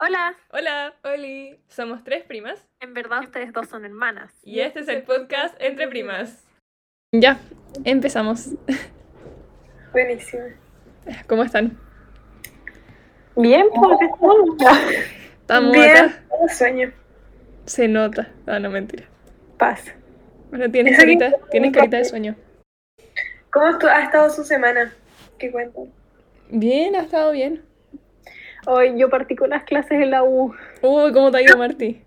Hola, Hola, Oli. Somos tres primas en verdad ustedes dos son hermanas. y este es el podcast Entre Primas. Ya, empezamos. Buenísimo. ¿Cómo están? Bien, porque estamos. ¿Estamos Bien, acá? sueño. Se nota. Ah, no, mentira. Paz. Bueno, tienes carita, tienes carita de sueño. ¿Cómo ha estado su semana? ¿Qué cuentan? Bien, ha estado bien. Hoy yo partí con las clases en la U. Uy, ¿cómo te ha ido, Marti?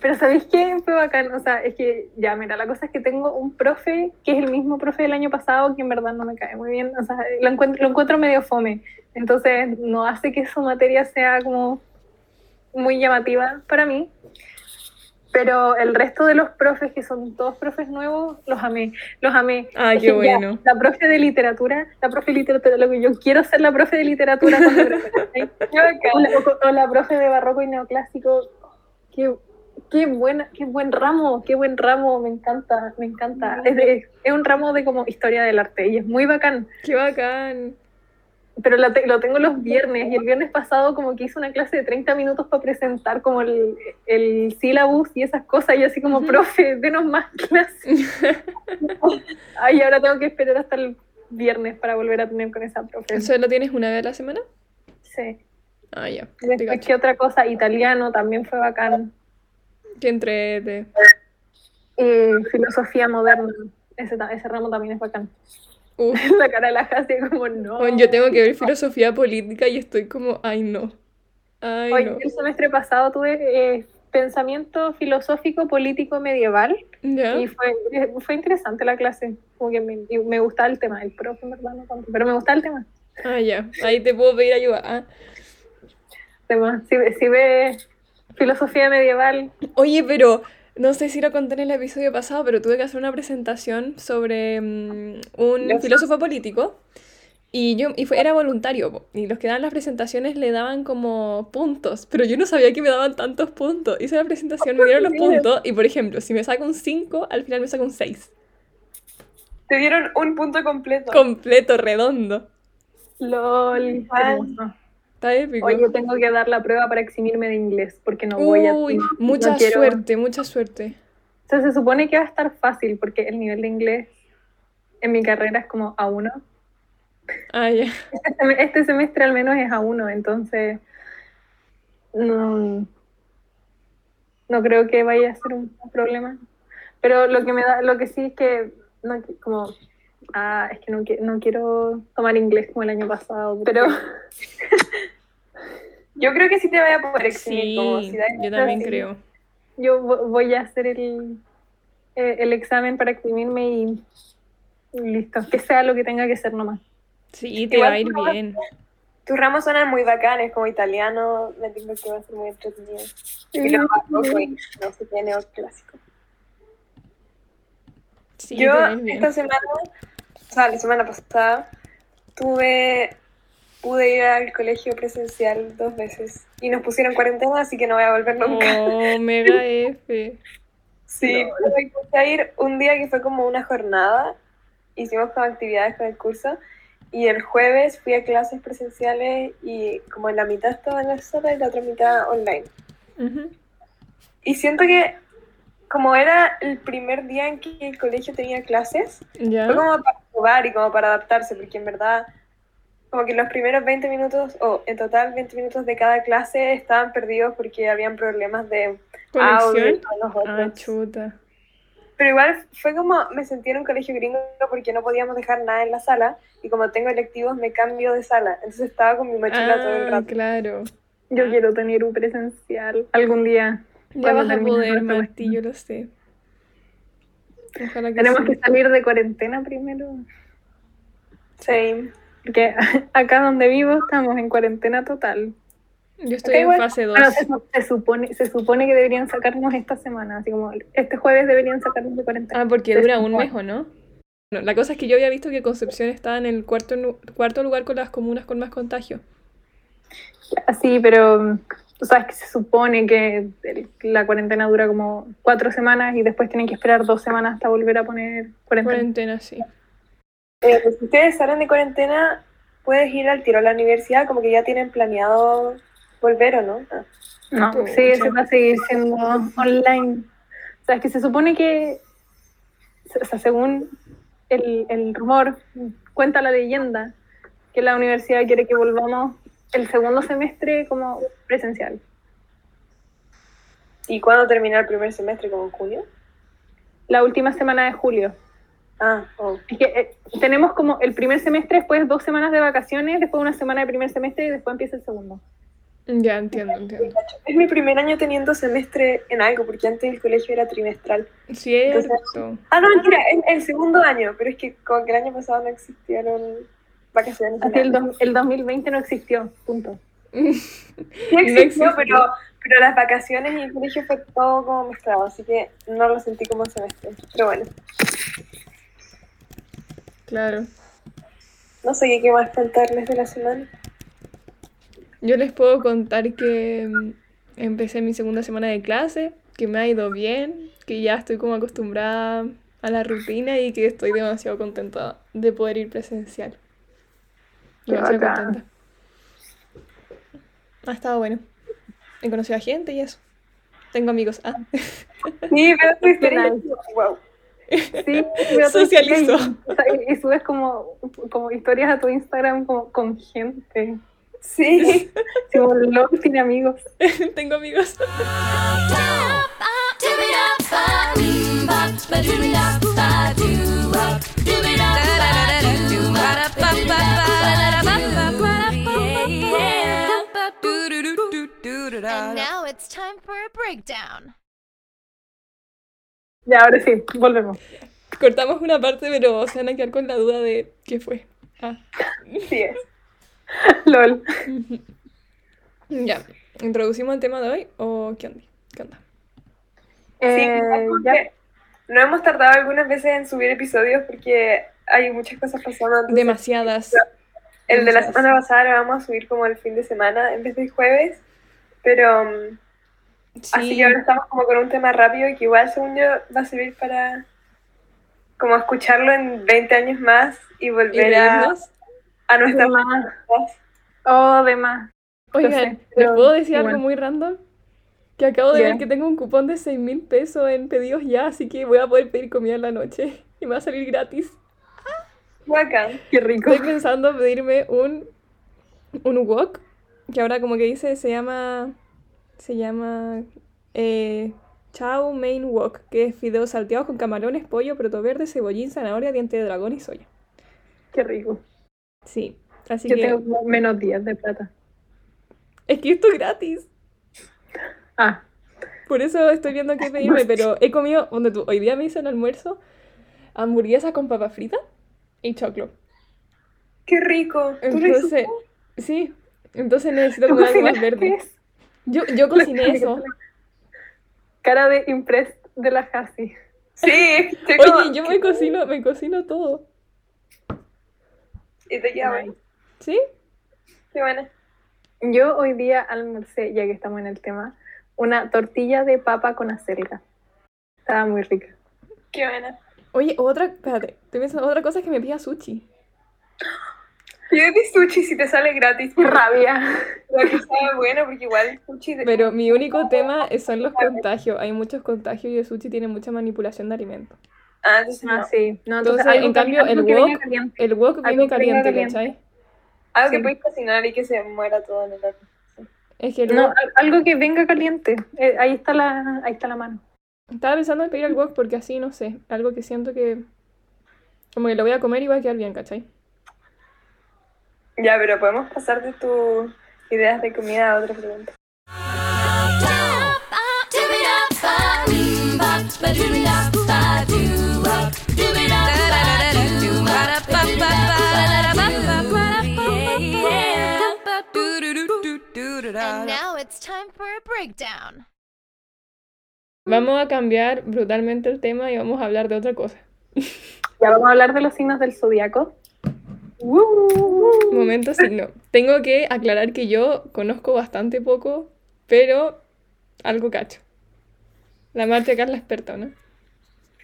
Pero ¿sabéis qué? Fue bacán. O sea, es que ya, mira, la cosa es que tengo un profe que es el mismo profe del año pasado que en verdad no me cae muy bien. O sea, lo encuentro, lo encuentro medio fome. Entonces, no hace que su materia sea como muy llamativa para mí. Pero el resto de los profes, que son todos profes nuevos, los amé. Los amé. Es qué ya, bueno. la profe de literatura, la profe de literatura, lo que yo quiero ser la profe de literatura cuando o, la, o- o la profe de barroco y neoclásico. Qué, qué buena, qué buen ramo, qué buen ramo, me encanta, me encanta. Es, de- es un ramo de como historia del arte y es muy bacán. Qué bacán. Pero la te- lo tengo los viernes y el viernes pasado como que hice una clase de 30 minutos para presentar como el, el sílabus y esas cosas y así como, Ujú. profe, denos más clases. Ay, ahora tengo que esperar hasta el viernes para volver a tener con esa profe. ¿Solo tienes una vez a la semana? Sí. Ah, ya. Después, cacho. ¿qué otra cosa? Italiano también fue bacán. Qué entrete. Y filosofía moderna. Ese, ese ramo también es bacán. La cara de la Jasi como no. Bueno, yo tengo que ver filosofía política y estoy como, ay, no. Ay, Hoy, no. el semestre pasado tuve eh, pensamiento filosófico político medieval y fue, eh, fue interesante la clase. Como que me, me gustaba el tema. El profe, en verdad, no tanto, pero me gustaba el tema. Ah, ya. Ahí te puedo pedir ayuda. Ah. tema. Si, ve- si ves filosofía medieval, Oye, pero no sé si lo conté en el episodio pasado, pero tuve que hacer una presentación sobre mm, un Filósofo. filósofo político y yo y fue, era voluntario y los que daban las presentaciones le daban como puntos, pero yo no sabía que me daban tantos puntos. Hice la presentación, me dieron los puntos y por ejemplo, si me saco un 5, al final me saco un 6. te dieron un punto completo. Completo, redondo. LOL. Está épico. Oye, tengo que dar la prueba para eximirme de inglés porque no voy a. Uy, no mucha quiero- suerte, mucha suerte. O sea, se supone que va a estar fácil porque el nivel de inglés en mi carrera es como A1. Ah, ya. Este, sem- este semestre al menos es A1, entonces no, no creo que vaya a ser un problema. Pero lo que me da, lo que sí es que no, como ah, es que no, no quiero tomar inglés como el año pasado, pero yo creo que sí te vaya a poder Sí, como si da- yo también creo. Yo vo- voy a hacer el, eh, el examen para exprimirme y, listo, que sea lo que tenga que ser nomás. Sí, te Igual va a ir no- bien. Tus ramos suenan muy bacanes, como italiano, me tengo que va a ser muy entretenido. Y y no sé qué neoclásico. Sí, Yo esta semana, o sea, la semana pasada, tuve, pude ir al colegio presencial dos veces y nos pusieron cuarentena, así que no voy a volver nunca. Oh, mega F. Sí, pero me puse a ir un día que fue como una jornada, hicimos como actividades con el curso y el jueves fui a clases presenciales y como la mitad estaba en la sala y la otra mitad online. Ujú. Y siento que como era el primer día en que el colegio tenía clases, ¿Ya? fue como para probar y como para adaptarse, porque en verdad como que los primeros 20 minutos, o en total 20 minutos de cada clase estaban perdidos porque habían problemas de audio los Ah, chuta. Pero igual fue como me sentí en un colegio gringo porque no podíamos dejar nada en la sala y como tengo electivos me cambio de sala. Entonces estaba con mi mochila todo el Ah, rato. claro. Yo quiero tener un presencial algún día. Ya vas a poder, Marti, yo lo sé. Ojalá que Tenemos sí. que salir de cuarentena primero. Sí. Porque acá donde vivo estamos en cuarentena total. Yo estoy en fase 2. Bueno, se, se supone, se supone que deberían sacarnos esta semana, así como este jueves deberían sacarnos de cuarentena. Ah, porque dura un mes, ¿o no? Bueno, la cosa es que yo había visto que Concepción estaba en el cuarto, cuarto lugar con las comunas con más contagio. Sí, pero tú sabes que se supone que el- la cuarentena dura como cuatro semanas y después tienen que esperar dos semanas hasta volver a poner cuarentena. Cuarentena, sí. Eh, si ustedes salen de cuarentena, puedes ir al tiro a la universidad, como que ya tienen planeado volver o no. Ah. No, sí, se va a seguir siendo online. O sea, es que se supone que, o sea, según el, el rumor, cuenta la leyenda, que la universidad quiere que volvamos el segundo semestre como presencial. ¿Y cuándo termina el primer semestre? ¿Como en junio? La última semana de julio. Ah, oh. Es que eh, tenemos como el primer semestre, después dos semanas de vacaciones, después una semana de primer semestre y después empieza el segundo. Ya entiendo, entiendo. Es mi primer año teniendo semestre en algo, porque antes el colegio era trimestral. Cierto. Ah, no, mentira, es el segundo año, pero es que como que el año pasado no existieron vacaciones. Así el, dos- el 2020 no existió, punto. Sí No existió, existió. pero, pero las vacaciones y el colegio fue todo como mezclado, así que no lo sentí como semestre. Pero bueno, Claro. no sé qué más contarles de la semana. Yo les puedo contar que mm, empecé mi segunda semana de clase, que me ha ido bien, que ya estoy como acostumbrada a la rutina y que estoy demasiado contenta de poder ir presencial. Demasiado contenta. Ha estado bueno. He conocido a gente y eso. Tengo amigos. Ah. Sí, pero tu nice. Wow. Sí, sea, y, y subes como, como historias a tu Instagram como, con gente. Sí. Como LOL tiene amigos. Tengo amigos. And now it's time for a breakdown. Ya, ahora sí, volvemos. Cortamos una parte, pero se van a quedar con la duda de qué fue. Ah. Sí es. LOL. Ya. ¿Introducimos el tema de hoy o qué onda? ¿Qué onda? Sí, Eh, algo ya. no hemos tardado algunas veces en subir episodios porque hay muchas cosas pasando. entonces Demasiadas. el de la semana pasada lo vamos a subir como el fin de semana en vez del jueves, pero um, así Sí. que ahora estamos como con un tema rápido y que igual según yo va a servir para como escucharlo en 20 años más y ¿Y volver a, reírnos? a nuestras De más. vidas. Oh, de más. Oigan, ¿les puedo decir algo muy random? Que acabo de ver que tengo un cupón de 6 mil pesos en pedidos ya, así que voy a poder pedir comida en la noche y me va a salir gratis. Bacán. Qué rico. Estoy pensando pedirme un, un wok, que ahora como que dice, se llama, se llama eh, Chow Mein Wok, que es fideos salteados con camarones, pollo, proto verde, cebollín, zanahoria, diente de dragón y soya. Qué rico. Sí, así Yo que tengo menos días de plata. es que esto es gratis. Ah, Por eso estoy viendo qué pedirme, pero he comido, donde tú, hoy día me hice el almuerzo, hamburguesa con papa frita y choclo. Qué rico. ¿Tú lo Entonces, sí, entonces necesito ¿tú comer algo más verde. Yo, yo cociné eso. Cara de impress de la Hasi. Sí, como- Oye, yo me cocino, me cocino todo. Y te bueno. ¿Sí? Qué buena. Yo hoy día almorcé, ya que estamos en el tema, una tortilla de papa con acelga. Estaba muy rica. Qué buena. Oye, otra, espérate, estoy pensando, otra cosa es que me pida sushi. Yo di sushi si te sale gratis. ¡Qué rabia! Pero que sabe bueno porque igual sushi de- Pero mi único tema son los contagios. Hay muchos contagios y el sushi tiene mucha manipulación de alimentos. Ah, entonces Ah, no. sí. No, Entonces, en cambio, el wok, caliente. el wok viene caliente, caliente. ¿cachai? Algo que puedes cocinar y que se muera todo en el horno. Es que el No, wok- algo que venga caliente. Eh, ahí está la, ahí está la mano. estaba pensando en pedir el wok porque así, no sé, algo que siento que como que lo voy a comer y va a quedar bien, ¿cachai? Ya, pero podemos pasar de tus ideas de comida a otra pregunta. And now it's time for a breakdown. Vamos a cambiar brutalmente el tema y vamos a hablar de otra cosa. Ya vamos a hablar de los signos del zodiaco. Momento signo. Tengo que aclarar que yo conozco bastante poco pero algo cacho. La Marte acá es la experta, ¿no?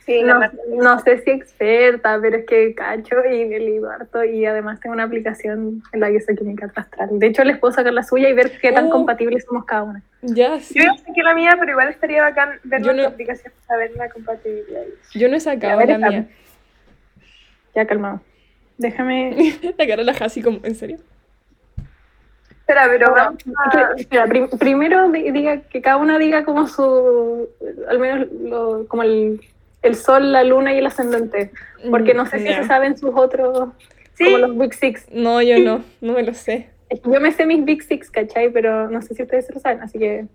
Sí, la No, Marta. no sé si experta, pero es que cacho y he leído harto y además tengo una aplicación en la que soy química astral. De hecho, les puedo sacar la suya y ver qué tan Oh. compatibles somos cada una. Ya, sí. Yo ya saqué la mía, pero igual estaría bacán ver no- aplicación para ver la compatibilidad. Yo no he sacado ver, la mía. Ya, calmado. Déjame... La cara la Hasi como, ¿en serio? Espera, pero vamos Que- a... espera, prim- primero di- diga que cada una diga como su, al menos lo- como el, el sol, la luna y el ascendente, porque no sé si Ya. se saben sus otros, Sí. como los Big Six. No, yo no, no me lo sé. Yo me sé mis Big Six, ¿cachai? Pero no sé si ustedes se lo saben, así que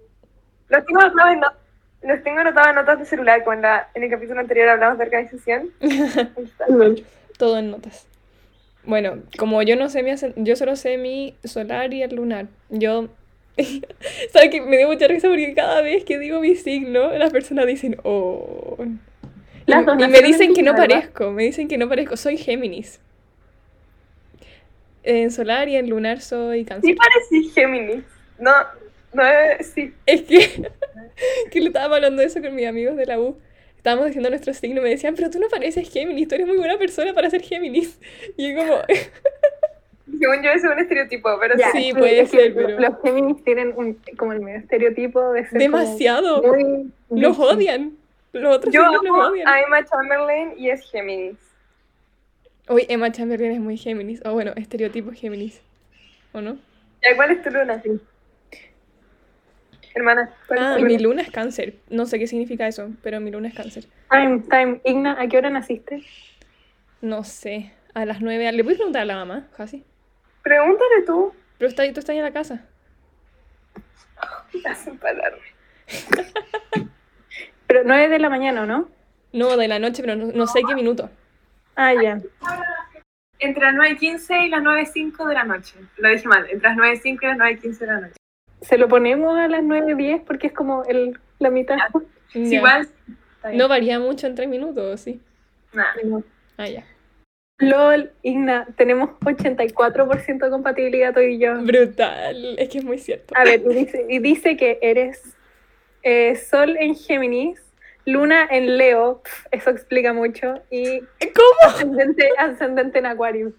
Los tengo anotados en, los tengo anotados en notas de celular, cuando la- en el capítulo anterior hablamos de organización. Ahí está. Todo en notas. Bueno, como yo no sé mi yo solo sé mi solar y el lunar. Yo ¿Sabes que me dio mucha risa porque cada vez que digo mi signo, las personas dicen, "Oh." Y, me dicen en que no parezco, me dicen que no parezco, soy Géminis. En solar y en lunar soy cáncer. Sí parecí Géminis. No, no, eh, sí. Es que, que le estaba hablando de eso con mis amigos de la U. Estábamos diciendo nuestro signo, me decían, pero tú no pareces Géminis, tú eres muy buena persona para ser Géminis. Y yo como, Según yo, eso es un estereotipo, pero Ya, Sí, puede es ser, pero- Los Géminis tienen un, como el medio estereotipo de ser como demasiado. muy Los odian. Los otros Yo signos los amo odian. a Emma Chamberlain y es Géminis. Uy, Emma Chamberlain es muy Géminis. O bueno, estereotipo Géminis. ¿O no? Ya, ¿cuál es tu luna? Hermana, ¿cuál Ah, mi luna? es cáncer. No sé qué significa eso, pero mi luna es cáncer. Time, time. Igna, ¿a qué hora naciste? No sé. A las nueve. ¿Le puedes preguntar a la mamá, Casi? Pregúntale tú. Pero está, tú estás ahí en la casa. Me hacen pararme. Pero 9 de la mañana, ¿o ¿no? No, de la noche, pero no, no sé qué minuto. Ah, ya. Entre las 9.15 y las 9.05 de la noche. Lo dije mal, entre las 9.05 y las 9.15 de la noche. Se lo ponemos a las 9.10 porque es como el, la mitad. Igual. está bien. No varía mucho en tres minutos, ¿o ¿sí? Nah. Ah, ya. LOL, Igna, tenemos 84% de compatibilidad tú y yo. Brutal. Es que es muy cierto. A ver, y dice, y dice que eres eh, Sol en Géminis, Luna en Leo, pf, eso explica mucho, y ¿Cómo? ascendente, ascendente en Acuario.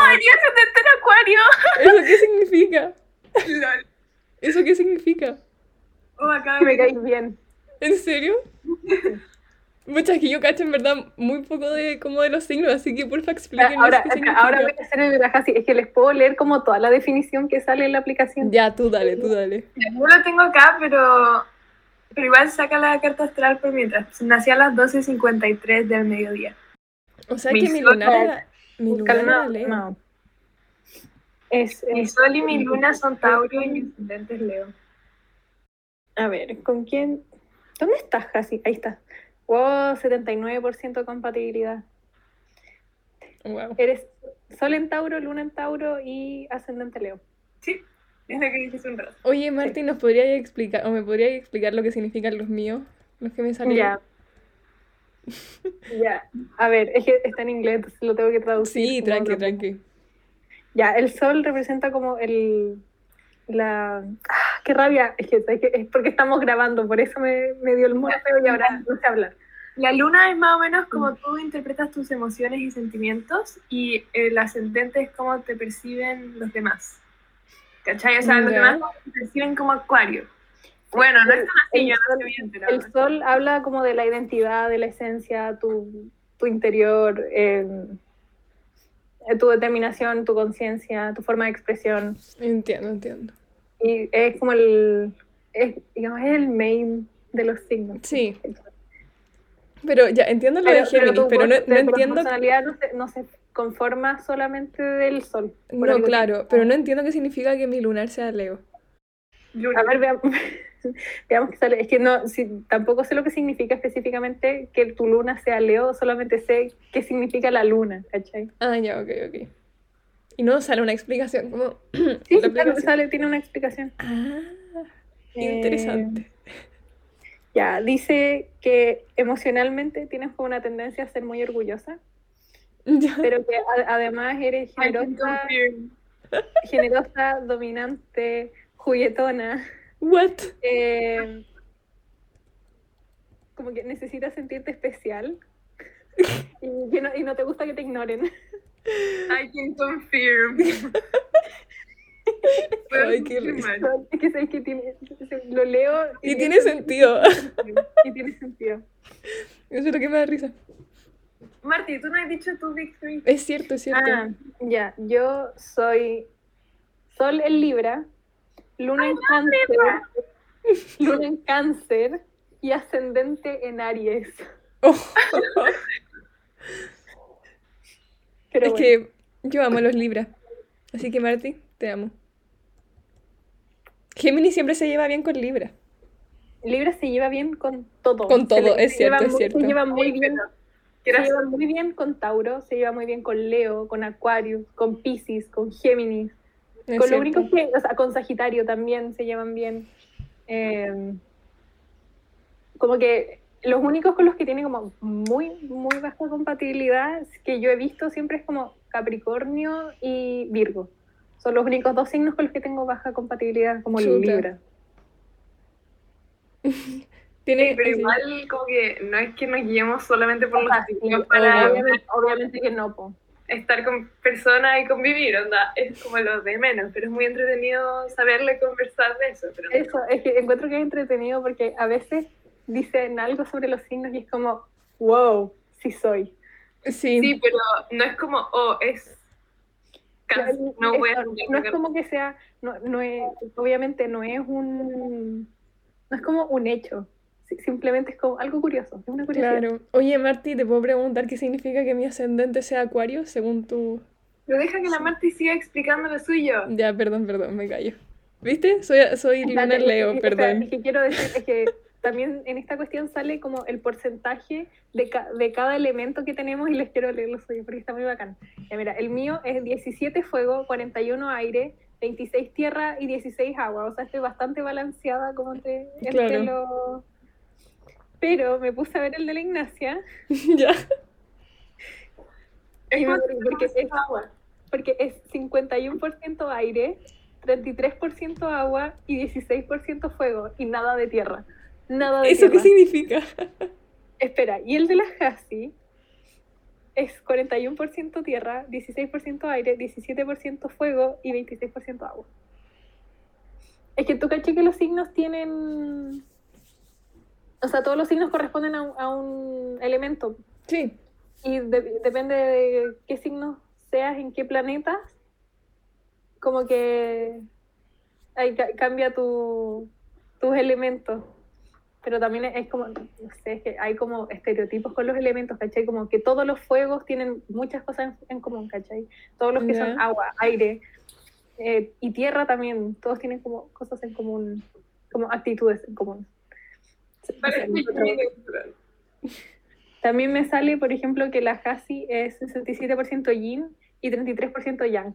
¡Ay, Dios, ascendente en Acuario! ¿Eso qué significa? Lol. ¿Eso qué significa? Oh, acá Me caes bien. ¿En serio? Muchas que yo cacho en verdad muy poco de como de los signos, así que porfa explíquenos Ahora, qué significa. ahora voy a hacer el así, es que les puedo leer como toda la definición que sale en la aplicación. Ya, tú dale, tú dale. Yo lo tengo acá, pero, pero igual saca la carta astral por mientras. Nací a las 12.53 del mediodía. O sea Mi que mi lunar era, mi lunar era Calma, Leo. no. Es, Mi es- sol y mi luna son Tauro y mi ascendente es Leo. a ver, ¿con quién? ¿Dónde estás, Jasi? Ahí está. Wow, 79% de compatibilidad. Wow. Eres Sol en Tauro, Luna en Tauro y Ascendente Leo. Sí, es lo que dije hace un rato. Oye, Martín, ¿nos podrías explicar, o me podrías explicar lo que significan los míos? Los que me salieron. Ya. Ya. A ver, es que está en inglés, entonces lo tengo que traducir. Sí, tranqui, tranqui. Ya, el sol representa como el. La. ¡Ah, qué rabia! Es que, es porque estamos grabando, por eso me, me dio el mono feo y ahora no sé hablar. La luna es más o menos como tú interpretas tus emociones y sentimientos y el ascendente es como te perciben los demás. ¿Cachai? O sea, los demás te perciben como acuario. Bueno, no es tan así, El yo no sol- sé bien, pero... El sol habla como de la identidad, de la esencia, tu, tu interior, eh, tu determinación, tu conciencia, tu forma de expresión. Entiendo, entiendo. Y es como el. Es, digamos, es el main de los signos. Sí. Pero ya, entiendo lo de Géminis, tu pero no, no entiendo... personalidad no se, no se conforma solamente del sol. No, claro, que- pero no entiendo qué significa que mi lunar sea Leo. Luna. A ver, veamos, veamos qué sale. Es que no, si, tampoco sé lo que significa específicamente que tu luna sea Leo, solamente sé qué significa la luna, ¿cachai? Ah, ya, ok, ok. Y no sale una explicación, como... Sí, la sí, claro, sale, tiene una explicación. Ah, Eh, interesante. Ya, dice que emocionalmente tienes como una tendencia a ser muy orgullosa, Ya. pero que a- además eres generosa, generosa, dominante, juguetona. What? Eh, como que necesitas sentirte especial y, que no, y no te gusta que te ignoren. I can confirm. Ay, qué risa. Es que sabes que tiene, lo leo Y tiene sentido. y tiene sentido. Eso es lo que me da risa. Marti, tú no has dicho tu Big Three. Es cierto, es cierto. Ah, ya, yo soy Sol en Libra, Luna en Cáncer, Luna en Cáncer y ascendente en Aries. Oh. Pero es bueno, que yo amo a los Libras. Así que, Marty, te amo. Géminis siempre se lleva bien con Libra. Libra se lleva bien con todo. Con todo, le- es se lleva cierto, es muy- cierto. Se lleva muy bien, se lleva muy bien con Tauro, se lleva muy bien con Leo, con Acuario, con Pisces, con Géminis. Es con lo cierto. único que, o sea, con Sagitario también se llevan bien. Eh, como que los únicos con los que tiene como muy, muy baja compatibilidad que yo he visto siempre es como Capricornio y Virgo. Son los únicos dos signos con los que tengo baja compatibilidad, como Chuta. Libra. Tiene, Sí, pero sí. igual como que no es que nos guiemos solamente por los sí, signos para obviamente, obviamente que no, po. Estar con personas y convivir, onda, es como lo de menos, pero es muy entretenido saberle conversar de eso. Pero Eso, es que encuentro que es entretenido porque a veces dicen algo sobre los signos y es como, wow, sí soy. Sí. Sí, pero no es como, oh, es Claro, no voy a no es como que sea, no, no es, obviamente no es un, no es como un hecho, simplemente es como algo curioso, es una curiosidad. Claro. Oye, Marty, ¿te puedo preguntar qué significa que mi ascendente sea Acuario según tu... Pero deja que la Marti siga explicando lo suyo. Ya, perdón, perdón, me callo. ¿Viste? Soy, soy Luna Leo, es perdón. Es que quiero decir, es que también en esta cuestión sale como el porcentaje de, ca- de cada elemento que tenemos y les quiero leer los suyos porque está muy bacán. Ya, mira, el mío es 17 fuego, 41 aire, 26 tierra y 16 agua. O sea, estoy bastante balanceada como entre, entre Claro. los... Pero me puse a ver el de la Ignacia ya. porque es, agua. porque es 51% aire, 33% agua y 16% fuego y nada de tierra. Nada de ¿Eso qué significa? Espera, y el de la Hasi es 41% tierra, 16% aire, 17% fuego y 26% agua. Es que tú caché que los signos tienen... O sea, todos los signos corresponden a un, a un elemento. Sí. Y de- depende de qué signo seas, en qué planetas, como que ahí ca- cambia tu, tus elementos. Pero también es como, no sé, es que hay como estereotipos con los elementos, ¿cachai? Como que todos los fuegos tienen muchas cosas en, en común, ¿cachai? Todos los que son agua, aire eh, y tierra también, todos tienen como cosas en común, como actitudes en común. También me sale, por ejemplo, que la Hasi es 67% yin y 33% yang.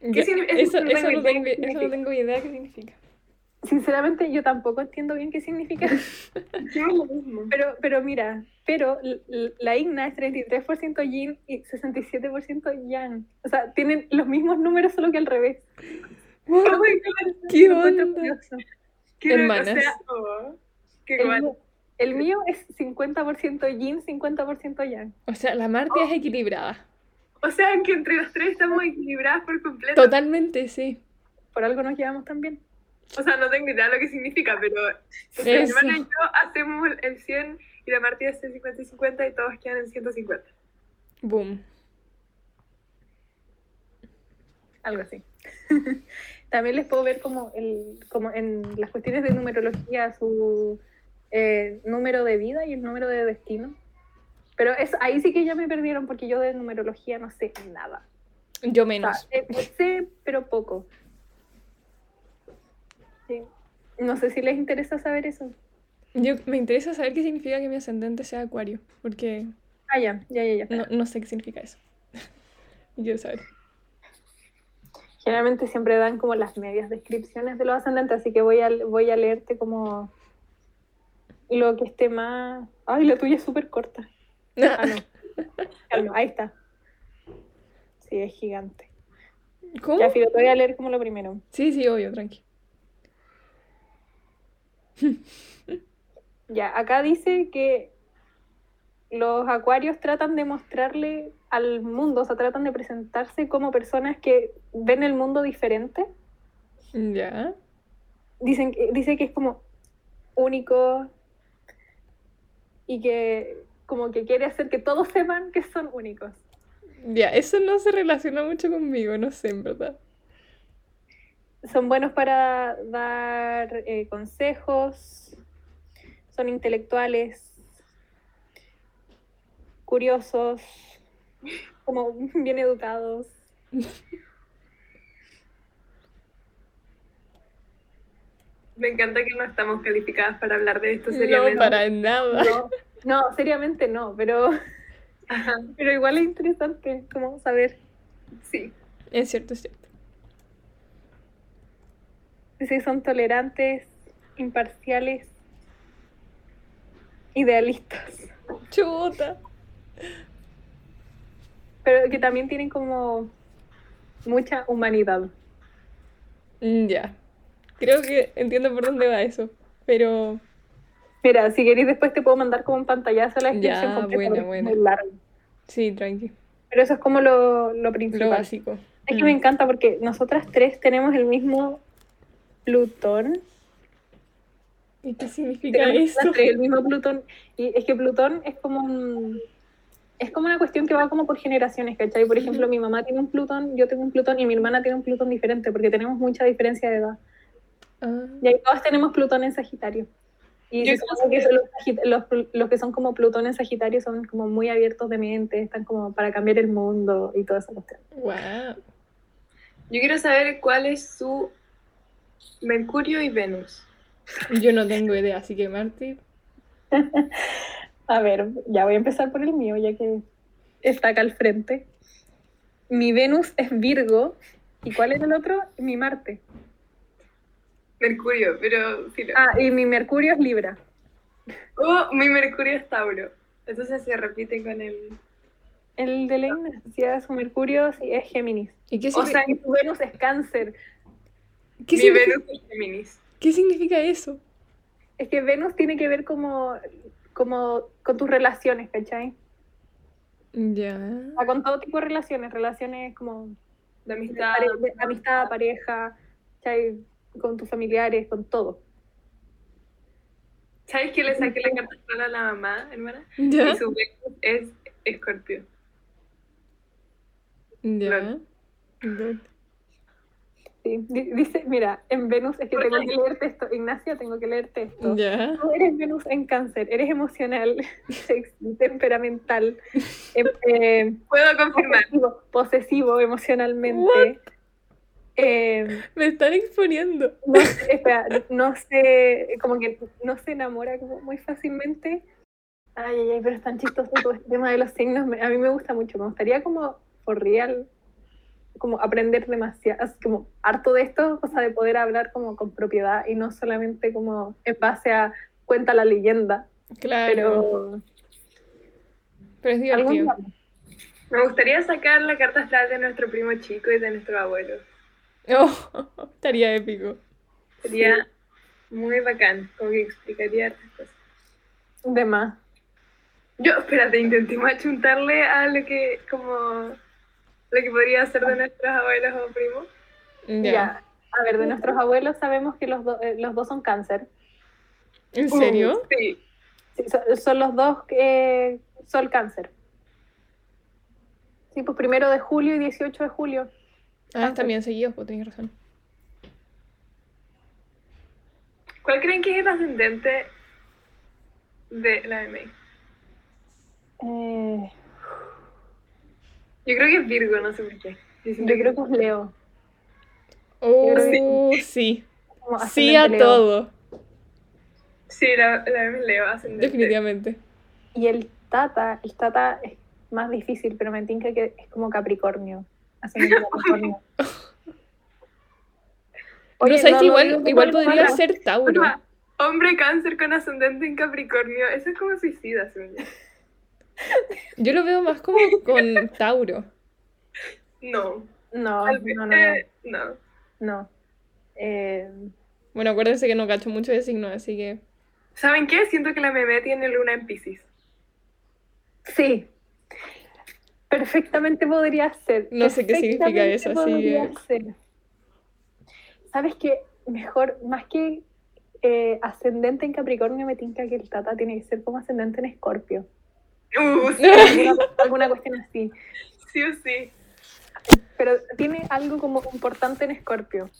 Ya, significa- Eso, eso no tengo idea qué eso no significa. tengo idea qué significa. Sinceramente, yo tampoco entiendo bien qué significa. Pero, pero mira, pero la Igna es 33% yin y 67% yang. O sea, tienen los mismos números, solo que al revés. Oh my God, ¿Qué onda? Hermanas. O sea, oh, El, mío- el mío es 50% yin, 50% yang. O sea, la Marty es equilibrada. O sea, que entre los tres estamos equilibradas por completo. Totalmente, sí. Por algo nos llevamos tan bien. O sea, no tengo idea lo que significa, pero mi Eso. hermana y yo hacemos el 100 y la Marti hace el 50 y 50 y todos quedan en 150. Boom. Algo así. También les puedo ver como, el, como en las cuestiones de numerología su eh, número de vida y el número de destino. Pero es, ahí sí que ya me perdieron porque yo de numerología no sé nada. Yo O sea, menos. eh, sé, pero poco. Sí. No sé si les interesa saber eso. Yo, me interesa saber qué significa que mi ascendente sea Acuario. Porque Ah, ya, ya, ya. ya. no, no sé qué significa eso. Quiero saber. Generalmente siempre dan como las medias descripciones de los ascendentes, así que voy a, voy a leerte como lo que esté más... Ay, la tuya es súper corta. Ah, no. Calma, ahí está. Sí, es gigante. ¿Cómo? Ya, Filo, te voy a leer como lo primero. Sí, sí, obvio, tranqui. Ya, acá dice que los acuarios tratan de mostrarle al mundo, o sea, tratan de presentarse como personas que ven el mundo diferente. Ya. Dicen que, dice que es como único y que como que quiere hacer que todos sepan que son únicos. Ya, eso no se relaciona mucho conmigo, no sé, en verdad. Son buenos para dar eh, consejos, son intelectuales, curiosos, como bien educados. Me encanta que no estamos calificadas para hablar de esto No, seriamente. para nada. No, no, seriamente no, pero, Ajá, pero igual es interesante como saber. sí. Es cierto, es cierto. si son tolerantes, imparciales, idealistas, Chuta. Pero que también tienen como mucha humanidad. Mm, Ya. Creo que entiendo por dónde va eso. Pero. Mira, si queréis después te puedo mandar como un pantallazo la descripción Ya, completa, buena, buena. muy largo. Sí, tranqui. Pero eso es como lo, lo Lo principal. básico. Es que Mm. me encanta porque nosotras tres tenemos el mismo Plutón. ¿Y qué significa Tenemos eso? tres el mismo Plutón. Y es que Plutón es como un- es como una cuestión que va como por generaciones, ¿cachai? Por ejemplo, mi mamá tiene un Plutón, yo tengo un Plutón y mi hermana tiene un Plutón diferente porque tenemos mucha diferencia de edad. Ah, Y ahí todas tenemos Plutón en Sagitario. Y Yo que son los, sagi- los, los que son como Plutón en Sagitario son como muy abiertos de mente, están como para cambiar el mundo y toda esa cuestión. wow. Yo quiero saber cuál es su Mercurio y Venus. Yo no tengo idea, así que Marty. A ver, ya voy a empezar por el mío, ya que está acá al frente. Mi Venus es Virgo. ¿Y cuál es el otro? Mi Marte. Mercurio, pero. Ah, y mi Mercurio es Libra. Oh, mi Mercurio es Tauro. Entonces se repite con el. El de la Ignacia, su Mercurio sí, es Géminis. ¿Y qué, O signi- sea, Y su Venus es Cáncer. ¿qué mi significa, Venus es Géminis. qué significa eso? Es que Venus tiene que ver como, como con tus relaciones, ¿cachai? Ya. O sea, con todo tipo de relaciones, relaciones como De de amistad. pare- de amistad, pareja, ¿cachai? con tus familiares, con todo. ¿Sabes que le saqué la carta a la mamá, hermana? ¿Ya? Y su Venus es Escorpio. Ya. Sí, di- dice, mira, en Venus es que tengo que leerte esto. Ignacia, tengo que leerte esto. Ya. Tú eres Venus en cáncer, eres emocional, sexy, temperamental, em- eh, Puedo confirmar. posesivo, posesivo emocionalmente. Eh, Me están exponiendo. no, sé, espera, no sé, como que no se enamora como muy fácilmente. Ay, ay, ay, pero es tan chistoso todo este tema de los signos. A mí me gusta mucho. Me gustaría como, por real, como aprender demasiado, como harto de esto, o sea, de poder hablar como con propiedad y no solamente como en base a cuenta la leyenda, Claro. pero Pero es divertido. Me gustaría sacar la carta astral de nuestro primo chico y de nuestro abuelo. Oh, estaría épico. Sería muy bacán, como que explicaría hartas cosas. de más. Yo, espérate, intentemos achuntarle a lo que, como, lo que podría ser de nuestros abuelos o primos. Ya. Ya. A ver, de nuestros abuelos sabemos que los, do- eh, los dos son cáncer. ¿En serio? Sí, Sí, so- son los dos que son cáncer. Sí, pues primero de julio y 18 de julio. Ah, bien seguidos, pues tienes razón. ¿Cuál creen que es el ascendente de la MA? Eh, Yo creo que es Virgo, no sé por qué. Yo creo que es Leo. Oh, sí. Sí a Leo. todo. Sí, la, la M es Leo, ascendente. Definitivamente. Y el Tata, el Tata es más difícil, pero me tinca que es como Capricornio. Ascendente Capricornio. Pero sabes no, que no igual, igual podría ser Tauro. Hombre cáncer con ascendente en Capricornio, eso es como suicida, según yo. Lo veo más como con Tauro. No, No, no, no, no. eh, no. no. Eh, Bueno, acuérdense que no cacho mucho de signos, así que. ¿Saben qué? Siento que la meme tiene luna en Pisces. Sí. Perfectamente podría ser. No sé qué significa eso, así podría que- ser. ¿Sabes qué? Mejor, más que eh, ascendente en Capricornio, me tinca que el Tata tiene que ser como ascendente en Escorpio. Uh, sí, Alguna, alguna cuestión así. sí o sí. Pero tiene algo como importante en Escorpio.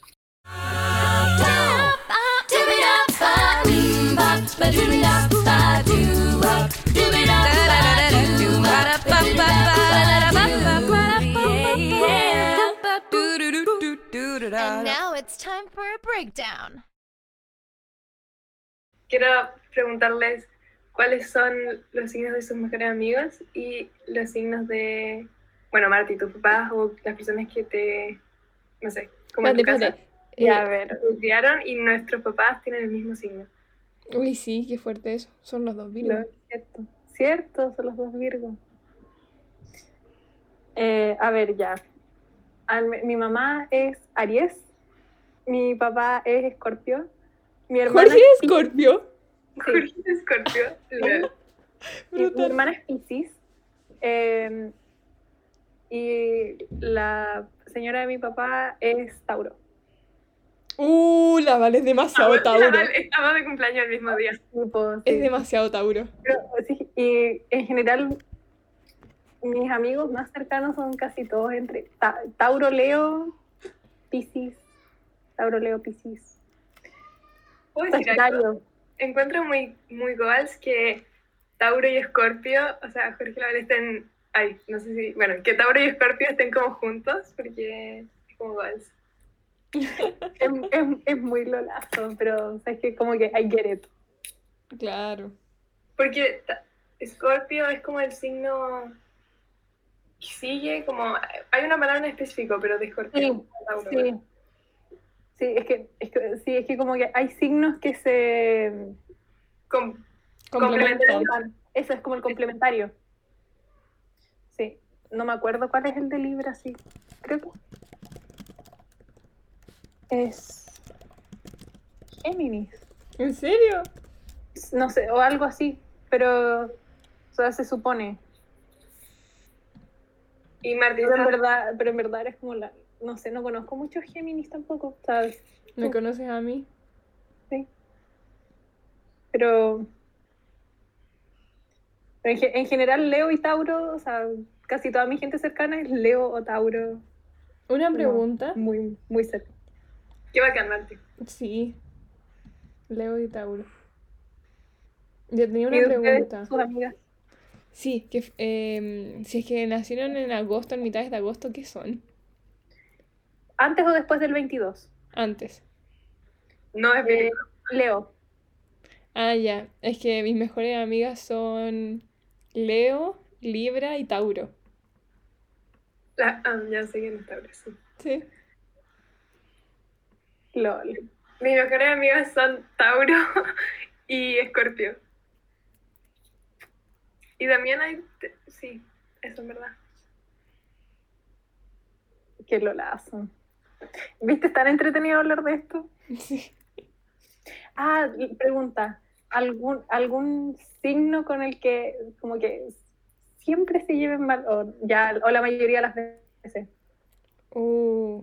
And now it's time for a breakdown. Quiero preguntarles cuáles son los signos de sus mejores amigos y los signos de, bueno, Marti, tus papás o las personas que te, no sé, como en tu casa. Ya, a Eh, ver. te criaron y nuestros papás tienen el mismo signo. Uy, sí, qué fuerte eso. Son los dos Virgos. cierto, cierto, son los dos Virgos. Eh, a ver, ya. Al- mi mamá es Aries, mi papá es Escorpio, mi hermana, Jorge es es Es Escorpio. Lol. mi, hermana es Piscis, eh, y la señora de mi papá es Tauro. Uh, la Val es demasiado Tauro. Estamos de cumpleaños el mismo día. Tipo, Es demasiado Tauro. Pero, sí, y en general, mis amigos más cercanos son casi todos entre Ta- Tauro, Leo, Piscis, Tauro, Leo, Piscis. Sagitario. Encuentro muy, muy goals que Tauro y Escorpio, o sea, Jorge Laval estén, ay, no sé si, bueno, que Tauro y Escorpio estén como juntos, porque es como goals. Es, es- es muy lolazo, pero sabes que como que I get it. Claro. Porque Escorpio es como el signo que sigue como, hay una palabra en específico, pero de Escorpio. Sí, Tauro, Sí. Sí, es que, es que- sí, es que como que hay signos que se Com- complementan. Eso es como el complementario. Sí, no me acuerdo cuál es el de Libra, sí. Creo que es Géminis. ¿En serio? No sé, o algo así, pero o sea, se supone. y Martín, Pero en verdad, pero en verdad eres como la, no sé, no conozco muchos Géminis tampoco, ¿sabes? ¿Me conoces a mí? Sí. Pero, pero en, en general Leo y Tauro, o sea, casi toda mi gente cercana es Leo o Tauro, Una pregunta. muy, muy cerca. qué bacán, Martín. Sí. Leo y Tauro. Yo tenía una ¿Y ustedes, pregunta. sus amigas? Sí, que em, si es que nacieron en agosto, en mitades de agosto, ¿qué son? ¿Antes o después del 22? Antes. No es Eh. Leo. Ah, ya. Es que mis mejores amigas son Leo, Libra y Tauro. La- ah, ya sé que no está sí. Sí. LOL. Mis mejores amigas son Tauro y Escorpio. Y también hay, sí, eso es verdad. Qué lolazo. ¿Viste? ¿Es tan entretenido hablar de esto? Sí. Ah, pregunta. ¿Algún, ¿Algún signo con el que como que siempre se lleven mal? O, ya, o la mayoría de las veces. Uh,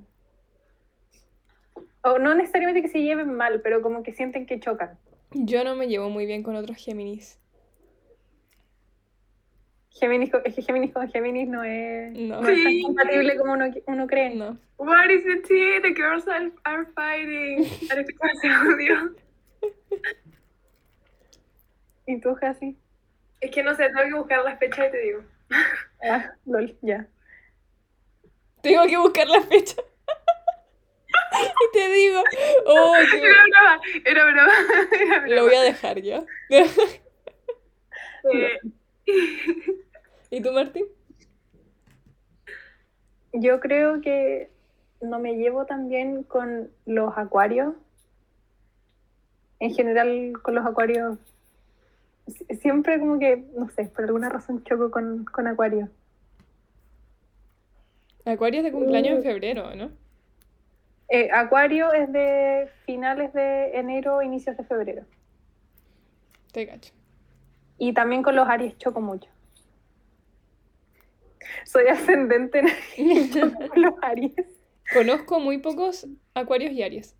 O no necesariamente que se lleven mal, pero como que sienten que chocan. yo no me llevo muy bien con otros Géminis. Géminis con, es que Géminis con Géminis no es, No. no es tan Sí. compatible como uno, uno cree. No. What is the tea? The girls are, are fighting. Audio. ¿Y tú, Jasi? Es que no sé, tengo que buscar las fechas y te digo. Ah, lol, ya. Tengo que buscar la fecha. y te digo, oh, qué- Era broma, era broma. Era broma. lo voy a dejar ya. Eh, ¿Y tú, Martín? Yo creo que no me llevo tan bien con los acuarios. En general, con los acuarios, si- siempre como que, no sé, por alguna razón choco con, con acuarios. Acuario es de cumpleaños en febrero, ¿no? Eh, Acuario es de finales de enero, inicios de febrero. Te cacho. Y también con los Aries choco mucho. Soy ascendente en choco con los Aries. Conozco muy pocos acuarios y aries.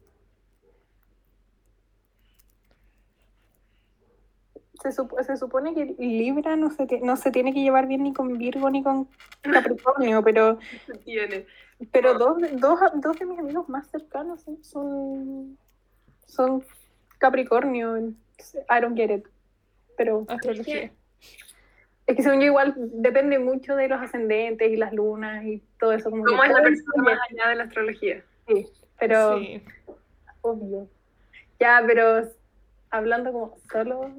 Se, sup- se supone que Libra no se, no se tiene que llevar bien ni con Virgo ni con Capricornio, pero, Tiene. pero dos, de- dos, dos de mis amigos más cercanos son- son, Capricornio. I don't get it. Pero Astrología. es que según yo igual depende mucho de los ascendentes y las lunas y todo eso. Como ¿Cómo es la persona más allá de la astrología? sí, pero Sí. obvio. Ya, pero hablando como solo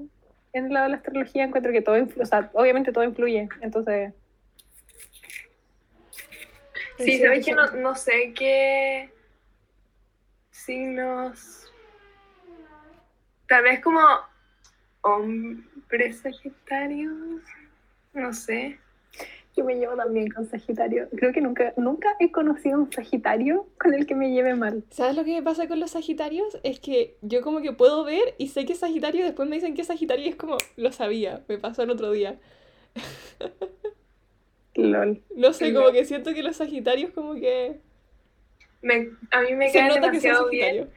en el lado de la astrología, encuentro que todo influye, o sea, obviamente todo influye, entonces, Sí, ¿sabes que no, no sé qué signos? Tal vez como hombres sagitarios, no sé. yo me llevo también con Sagitario. Creo que nunca, nunca he conocido un Sagitario con el que me lleve mal. ¿Sabes lo que me pasa con los Sagitarios? Es que yo como que puedo ver y sé que es Sagitario, después me dicen que es Sagitario y es como, lo sabía, me pasó el otro día. LOL. No sé, como que siento que los Sagitarios como que Me- a mí me se caen nota que son demasiado bien.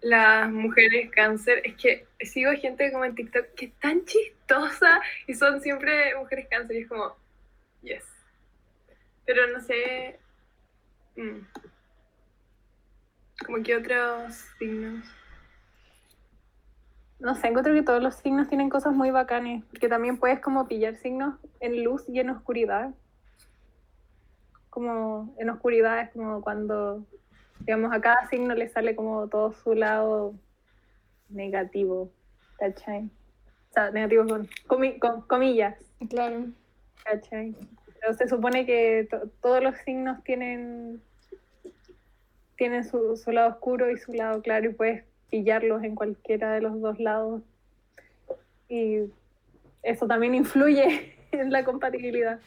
Las mujeres cáncer. Es que sigo gente como en TikTok que es tan chistosa y son siempre mujeres cáncer y es como, yes. Pero no sé. mm, Como que otros signos. No sé, encuentro que todos los signos tienen cosas muy bacanes, porque también puedes como pillar signos en luz y en oscuridad. Como en oscuridad es como cuando, digamos, a cada signo le sale como todo su lado negativo, ¿cachai? O sea, negativo con, comi- con comillas, Claro. ¿cachai? Pero se supone que to- todos los signos tienen, tienen su, su lado oscuro y su lado claro y puedes pillarlos en cualquiera de los dos lados. Y eso también influye en la compatibilidad.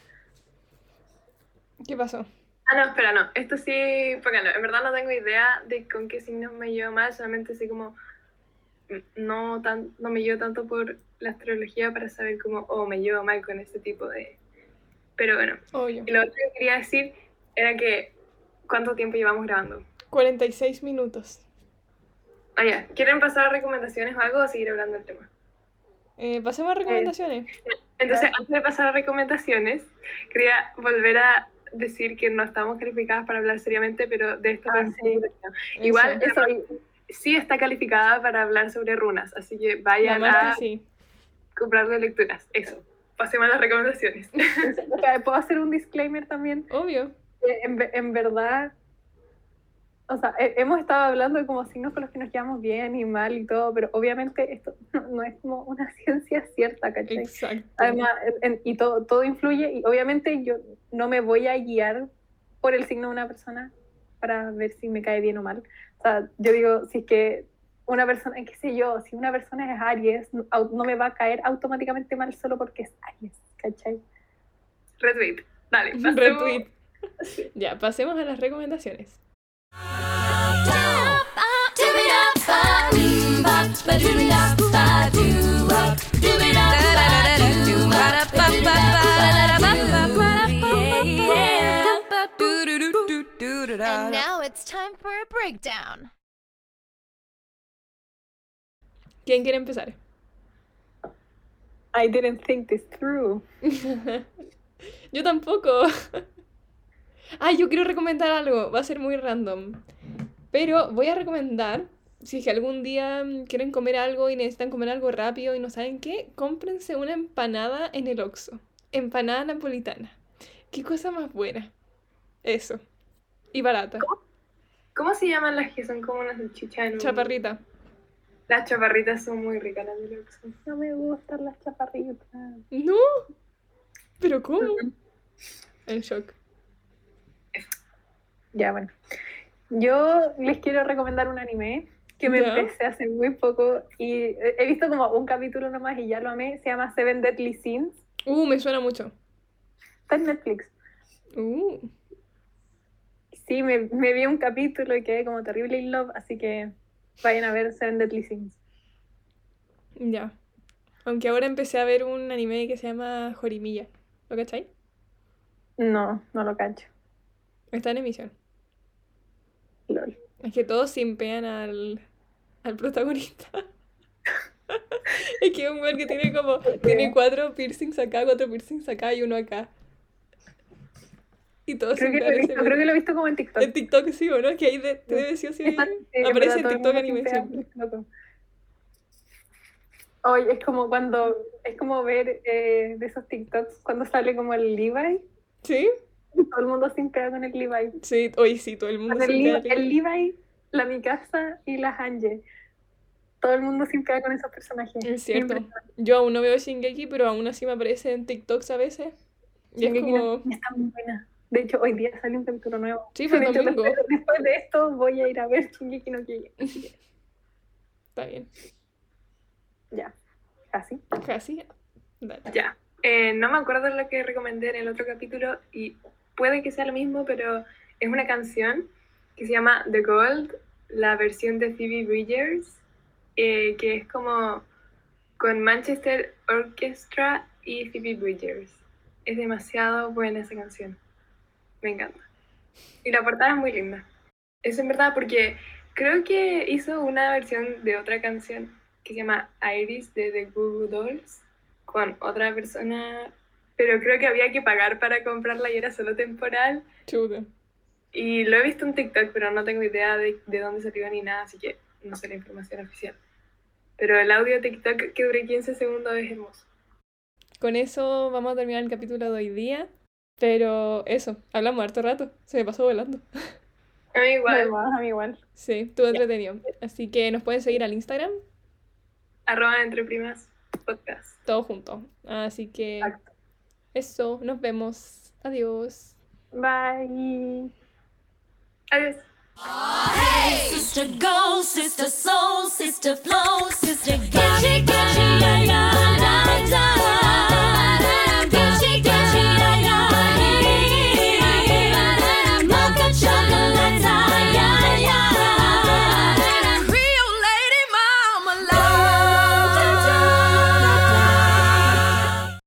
¿Qué pasó? Ah, no, espera, no. Esto sí, porque no, en verdad no tengo idea de con qué signos me llevo mal, solamente sé como mm, no tan, no me llevo tanto por la astrología para saber cómo, oh, me llevo mal con ese tipo de... Pero bueno, Obvio. y lo otro que quería decir era que ¿cuánto tiempo llevamos grabando? 46 minutos. Ah, ya, ¿quieren pasar a recomendaciones o algo o seguir hablando del tema? Eh, pasemos a recomendaciones. Entonces, antes de pasar a recomendaciones, quería volver a decir que no estamos calificadas para hablar seriamente, pero de esto Ah, sí. Igual Eso. Eso, sí está calificada para hablar sobre runas, así que vayan a sí. comprarle lecturas. Eso. Pasemos a las recomendaciones. ¿Puedo hacer un disclaimer también? Obvio. Eh, En, en verdad, o sea, he- hemos estado hablando de como signos con los que nos llevamos bien y mal y todo, pero obviamente esto no, no es como una ciencia cierta, ¿cachai? Exacto. Además, en- y todo, todo influye, y obviamente yo no me voy a guiar por el signo de una persona para ver si me cae bien o mal. O sea, yo digo, si es que una persona, qué sé yo, si una persona es Aries, no, no me va a caer automáticamente mal solo porque es Aries, ¿cachai? Retweet. Dale. Retweet. Ya, pasemos a las recomendaciones. And now it's time for a breakdown. ¿Quién quiere empezar? I didn't think this through. Yo tampoco. Ay, yo quiero recomendar algo. Va a ser muy random. Pero voy a recomendar, si es que algún día mm, quieren comer algo y necesitan comer algo rápido y no saben qué, cómprense una empanada en el Oxxo. Empanada napolitana. Qué cosa más buena. Eso. Y barata. ¿Cómo se llaman las que son como una salchicha en un- Chaparrita. Las chaparritas son muy ricas, las de Oxxo. No me gustan las chaparritas. No. ¿Pero cómo? En shock. Ya, bueno. Yo les quiero recomendar un anime que me empecé hace muy poco y he visto como un capítulo nomás y ya lo amé. Se llama Seven Deadly Sins. Uh, me suena mucho. Está en Netflix. Uh. sí, me, me vi un capítulo y quedé como terrible in love, así que vayan a ver Seven Deadly Sins. Ya. Aunque ahora empecé a ver un anime que se llama Jorimilla. ¿Lo cachai? No, no lo cacho. Está en emisión. Es que todos simpean al, al protagonista. es que es un weón que tiene como. Tiene cuatro piercings acá, cuatro piercings acá y uno acá. Y todos Creo que, lo he visto, creo que lo he visto como en TikTok. En TikTok sí, ¿o no? Es que ahí de, debe sí o sí. Aparece en TikTok anime siempre. Oye, es como cuando, es como ver eh, de esos TikToks cuando sale como el Levi, ¿Sí? Todo el mundo simpea con el Levi. Sí, hoy sí, todo el mundo Con el, simpea Levi, al- el Levi, la Mikasa y la Hanje. Todo el mundo simpea con esos personajes. Es cierto. Yo aún no veo Shingeki, pero aún así me aparece en TikToks a veces. Y es Shingeki no como. Kyojin está muy buena. De hecho, hoy día sale un capítulo nuevo. Sí, fue De domingo. Después, después de esto voy a ir a ver Shingeki no Kyojin. Está bien. Ya, casi. Casi. Dale. Ya. Eh, no me acuerdo lo que recomendé en el otro capítulo y puede que sea lo mismo, pero es una canción que se llama The Gold, la versión de Phoebe Bridgers, eh, que es como con Manchester Orchestra y Phoebe Bridgers. Es demasiado buena esa canción. Me encanta. Y la portada es muy linda. Eso en verdad porque creo que hizo una versión de otra canción que se llama Iris de The Goo Goo Dolls con otra persona, pero creo que había que pagar para comprarla y era solo temporal. Chuta. Y lo he visto en TikTok, pero no tengo idea de, de dónde salió ni nada, así que no sé la información oficial. Pero el audio de TikTok que dure 15 segundos es hermoso. Con eso vamos a terminar el capítulo de hoy día. Pero eso, hablamos harto rato. Se me pasó volando. A mí igual, a mí igual. Sí, estuvo entretenido. Así que nos pueden seguir al Instagram, arroba entre primas podcast. todo junto. Así que Exacto. Eso, nos vemos. Adiós. Bye. Adiós. Oh, hey. Sister go, sister soul, sister flow, sister get yeah, yeah.